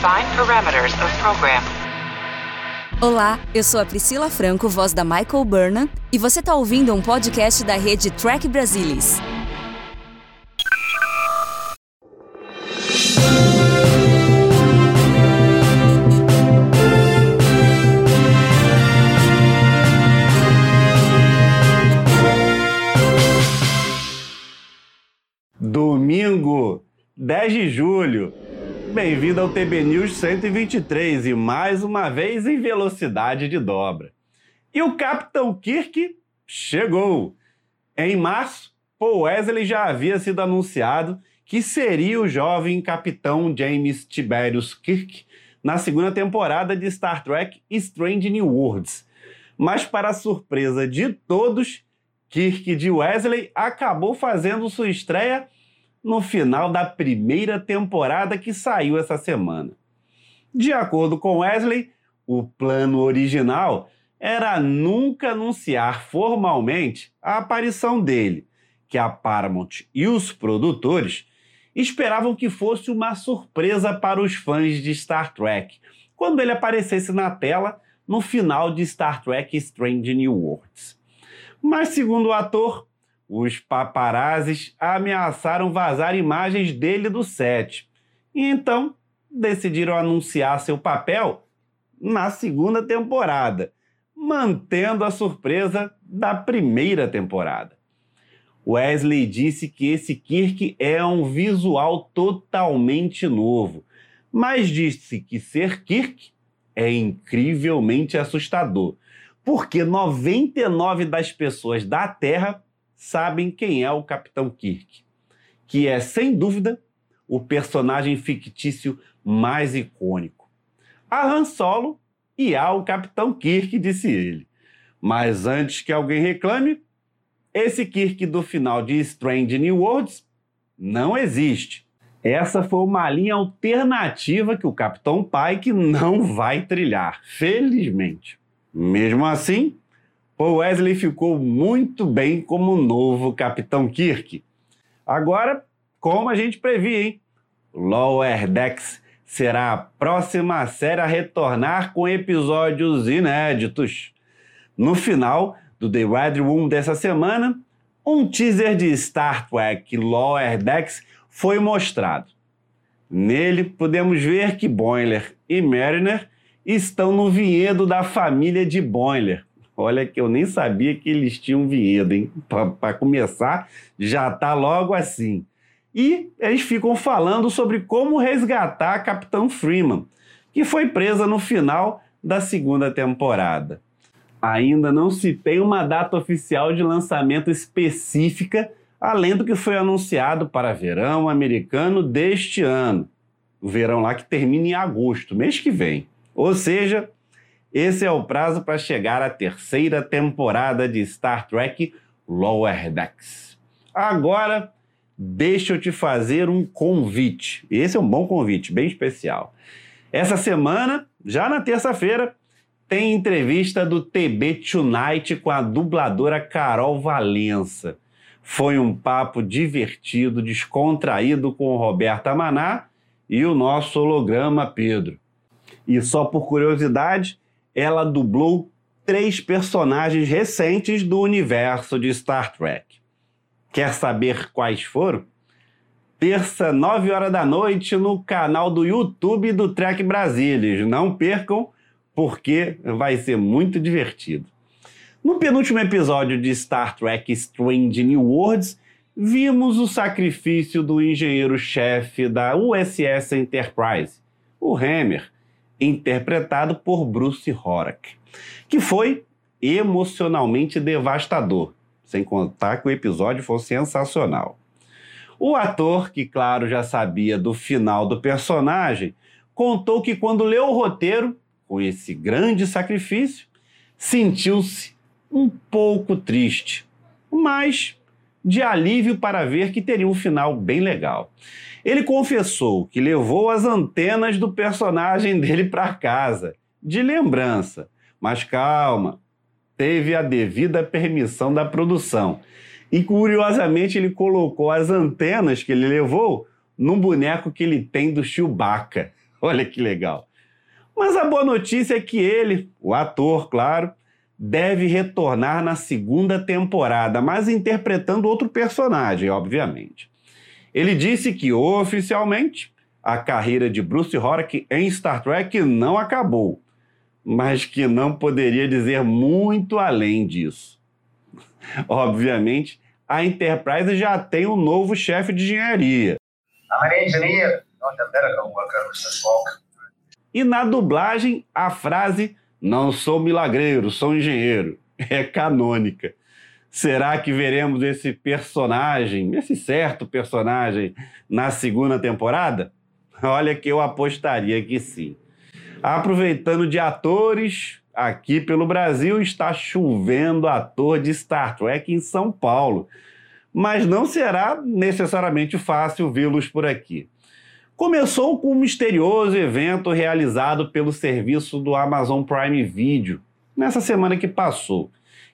Define parameters of program. Olá, eu sou a Priscila Franco, voz da Michael Burnham, e você está ouvindo um podcast da rede Track Brasilis. Domingo, 10 de julho. Bem-vindo ao TB News 123 e mais uma vez em velocidade de dobra. E o Capitão Kirk chegou. Em março, Paul Wesley já havia sido anunciado que seria o jovem capitão James Tiberius Kirk na segunda temporada de Star Trek Strange New Worlds. Mas, para surpresa de todos, Kirk de Wesley acabou fazendo sua estreia no final da primeira temporada que saiu essa semana. De acordo com Wesley, o plano original era nunca anunciar formalmente a aparição dele, que a Paramount e os produtores esperavam que fosse uma surpresa para os fãs de Star Trek, quando ele aparecesse na tela no final de Star Trek Strange New Worlds. Mas, segundo o ator, os paparazzis ameaçaram vazar imagens dele do set. E então decidiram anunciar seu papel na segunda temporada, mantendo a surpresa da primeira temporada. Wesley disse que esse Kirk é um visual totalmente novo, mas disse que ser Kirk é incrivelmente assustador, porque 99 das pessoas da Terra sabem quem é o Capitão Kirk, que é, sem dúvida, o personagem fictício mais icônico. A Han Solo e há o Capitão Kirk, disse ele. Mas antes que alguém reclame, esse Kirk do final de Strange New Worlds não existe. Essa foi uma linha alternativa que o Capitão Pike não vai trilhar, felizmente. Mesmo assim, Paul Wesley ficou muito bem como novo Capitão Kirk. Agora, como a gente previa, hein? Lower Decks será a próxima série a retornar com episódios inéditos. No final do The Red Room dessa semana, um teaser de Star Trek Lower Decks foi mostrado. Nele, podemos ver que Boiler e Mariner estão no vinhedo da família de Boiler, Olha que eu nem sabia que eles tinham vinhedo, hein? Para começar, já tá logo assim. E eles ficam falando sobre como resgatar a Capitão Freeman, que foi presa no final da segunda temporada. Ainda não se tem uma data oficial de lançamento específica, além do que foi anunciado para verão americano deste ano. O verão lá que termina em agosto, mês que vem. Ou seja, esse é o prazo para chegar à terceira temporada de Star Trek Lower Decks. Agora, deixa eu te fazer um convite. Esse é um bom convite, bem especial. Essa semana, já na terça-feira, tem entrevista do TB Tonight com a dubladora Carol Valença. Foi um papo divertido, descontraído com o Roberta Maná e o nosso holograma Pedro. E só por curiosidade, ela dublou três personagens recentes do universo de Star Trek. Quer saber quais foram? Terça, 9 horas da noite, no canal do YouTube do Trek Brasilis. Não percam, porque vai ser muito divertido. No penúltimo episódio de Star Trek Strange New Worlds, vimos o sacrifício do engenheiro-chefe da USS Enterprise, o Hammer, interpretado por Bruce Horak, que foi emocionalmente devastador, sem contar que o episódio foi sensacional. O ator, que claro já sabia do final do personagem, contou que quando leu o roteiro, com esse grande sacrifício, sentiu-se um pouco triste, mas de alívio para ver que teria um final bem legal. Ele confessou que levou as antenas do personagem dele para casa, de lembrança. Mas calma, teve a devida permissão da produção. E curiosamente ele colocou as antenas que ele levou num boneco que ele tem do Chewbacca. Olha que legal. Mas a boa notícia é que ele, o ator, claro, deve retornar na segunda temporada, mas interpretando outro personagem, obviamente. Ele disse que oficialmente a carreira de Bruce Horak em Star Trek não acabou, mas que não poderia dizer muito além disso. Obviamente, a Enterprise já tem um novo chefe de engenharia. E na dublagem, a frase não sou milagreiro, sou engenheiro é canônica. Será que veremos esse personagem, esse certo personagem, na segunda temporada? Olha que eu apostaria que sim. Aproveitando de atores, aqui pelo Brasil está chovendo ator de Star Trek em São Paulo. Mas não será necessariamente fácil vê-los por aqui. Começou com um misterioso evento realizado pelo serviço do Amazon Prime Video nessa semana que passou,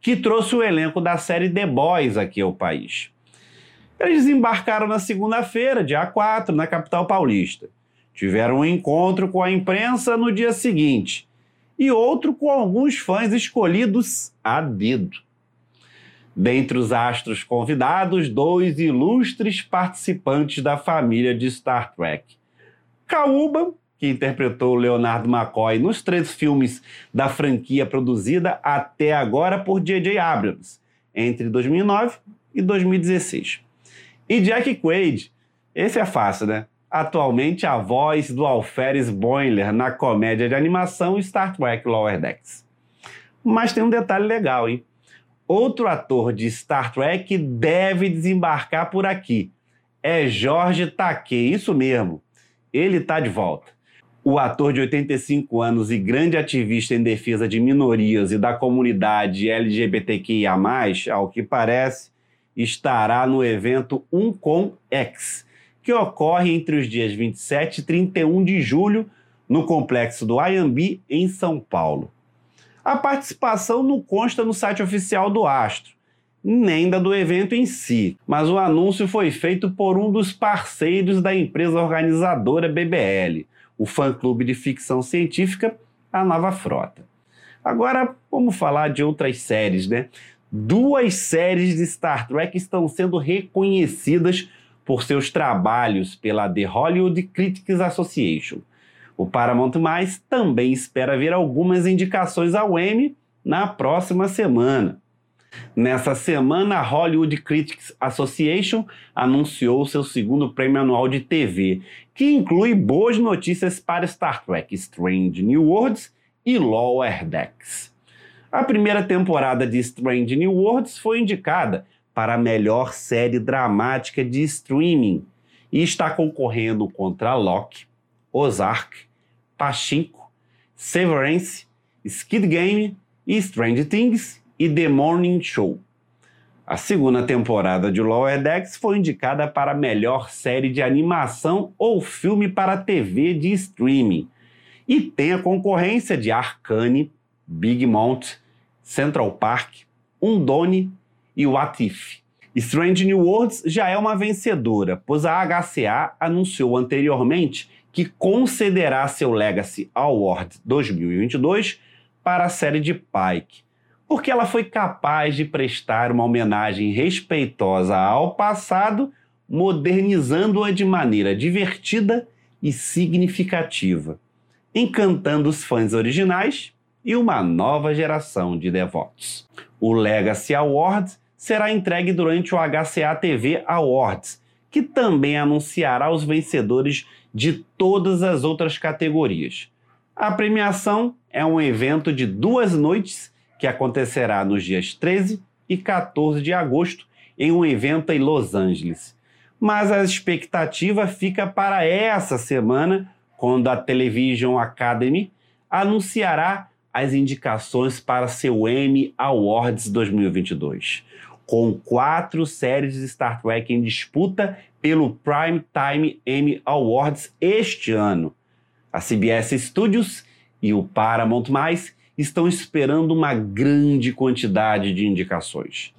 que trouxe o elenco da série The Boys aqui ao país. Eles desembarcaram na segunda-feira, dia 4, na capital paulista. Tiveram um encontro com a imprensa no dia seguinte e outro com alguns fãs escolhidos a dedo. Dentre os astros convidados, dois ilustres participantes da família de Star Trek. Kauba, que interpretou Leonardo McCoy nos três filmes da franquia produzida até agora por J.J. Abrams, entre 2009 e 2016. E Jack Quaid, esse é fácil, né? Atualmente a voz do Alferes Boiler na comédia de animação Star Trek Lower Decks. Mas tem um detalhe legal, hein? Outro ator de Star Trek deve desembarcar por aqui. É Jorge Takei, isso mesmo. Ele está de volta. O ator de 85 anos e grande ativista em defesa de minorias e da comunidade LGBTQIA, ao que parece, estará no evento Uncom X, que ocorre entre os dias 27 e 31 de julho no complexo do IAMB, em São Paulo. A participação não consta no site oficial do Astro, nem da do evento em si, mas o anúncio foi feito por um dos parceiros da empresa organizadora BBL, o fã-clube de ficção científica A Nova Frota. Agora, vamos falar de outras séries, né? Duas séries de Star Trek estão sendo reconhecidas por seus trabalhos pela The Hollywood Critics Association. O Paramount também espera ver algumas indicações ao Emmy na próxima semana. Nessa semana, a Hollywood Critics Association anunciou seu segundo prêmio anual de TV, que inclui boas notícias para Star Trek Strange New Worlds e Lower Decks. A primeira temporada de Strange New Worlds foi indicada para a melhor série dramática de streaming e está concorrendo contra Loki, Ozark, Pachinko, Severance, Skid Game Strange Things e The Morning Show. A segunda temporada de Lower Decks foi indicada para melhor série de animação ou filme para TV de streaming e tem a concorrência de Arcane, Big Mount, Central Park, Undone e What If. Strange New Worlds já é uma vencedora, pois a HCA anunciou anteriormente que concederá seu Legacy Award 2022 para a série de Pike, porque ela foi capaz de prestar uma homenagem respeitosa ao passado, modernizando-a de maneira divertida e significativa, encantando os fãs originais e uma nova geração de devotos. O Legacy Award será entregue durante o HCA TV Awards, que também anunciará os vencedores de todas as outras categorias. A premiação é um evento de duas noites que acontecerá nos dias 13 e 14 de agosto em um evento em Los Angeles. Mas a expectativa fica para essa semana, quando a Television Academy anunciará as indicações para seu Emmy Awards 2022 com quatro séries de Star Trek em disputa pelo Prime Time Emmy Awards este ano. A CBS Studios e o Paramount+, estão esperando uma grande quantidade de indicações.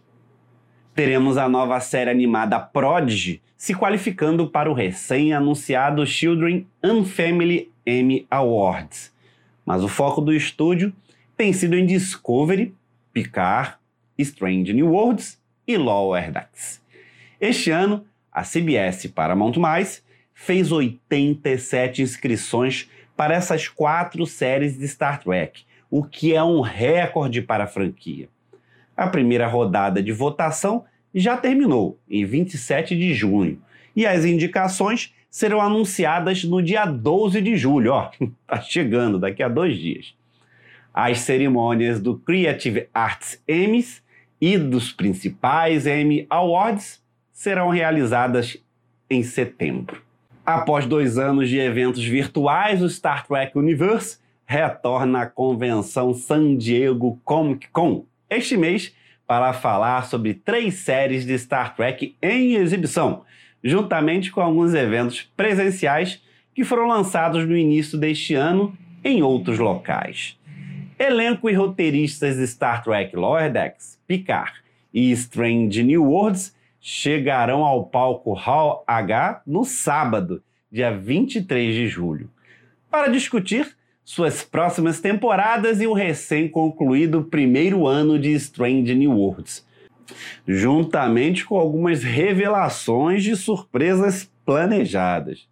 Teremos a nova série animada Prodigy se qualificando para o recém-anunciado Children and Family Emmy Awards, mas o foco do estúdio tem sido em Discovery, Picard, Strange New Worlds e Lower Decks. Este ano, a CBS Paramount+, fez 87 inscrições para essas quatro séries de Star Trek, o que é um recorde para a franquia. A primeira rodada de votação já terminou, em 27 de junho, e as indicações serão anunciadas no dia 12 de julho, ó, tá chegando daqui a dois dias. As cerimônias do Creative Arts Emmys e dos principais Emmy Awards serão realizadas em setembro. Após dois anos de eventos virtuais, o Star Trek Universe retorna à convenção San Diego Comic Con este mês para falar sobre três séries de Star Trek em exibição, juntamente com alguns eventos presenciais que foram lançados no início deste ano em outros locais. Elenco e roteiristas de Star Trek Lower Decks, Picard e Strange New Worlds chegarão ao palco Hall H no sábado, dia 23 de julho, para discutir suas próximas temporadas e o recém-concluído primeiro ano de Strange New Worlds, juntamente com algumas revelações de surpresas planejadas.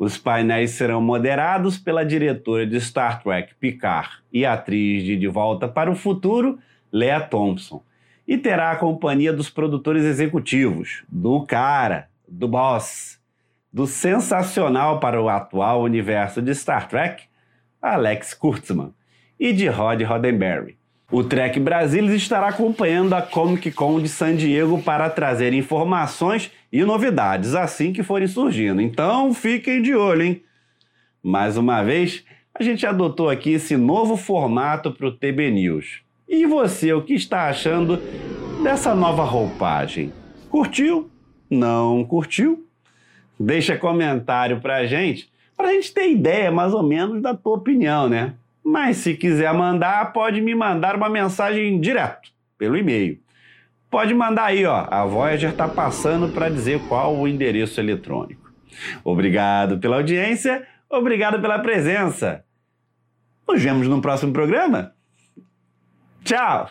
Os painéis serão moderados pela diretora de Star Trek Picard e atriz de De Volta para o Futuro, Lea Thompson, e terá a companhia dos produtores executivos, do cara, do boss, do sensacional para o atual universo de Star Trek, Alex Kurtzman, e de Rod Roddenberry. O Trek Brasilis estará acompanhando a Comic Con de San Diego para trazer informações e novidades assim que forem surgindo. Então fiquem de olho, hein? Mais uma vez, a gente adotou aqui esse novo formato para o TB News. E você, o que está achando dessa nova roupagem? Curtiu? Não curtiu? Deixa comentário para a gente, para a gente ter ideia mais ou menos da tua opinião, né? Mas se quiser mandar, pode me mandar uma mensagem direto, pelo e-mail. Pode mandar aí, ó. A Voyager está passando para dizer qual o endereço eletrônico. Obrigado pela audiência, obrigado pela presença. Nos vemos no próximo programa. Tchau!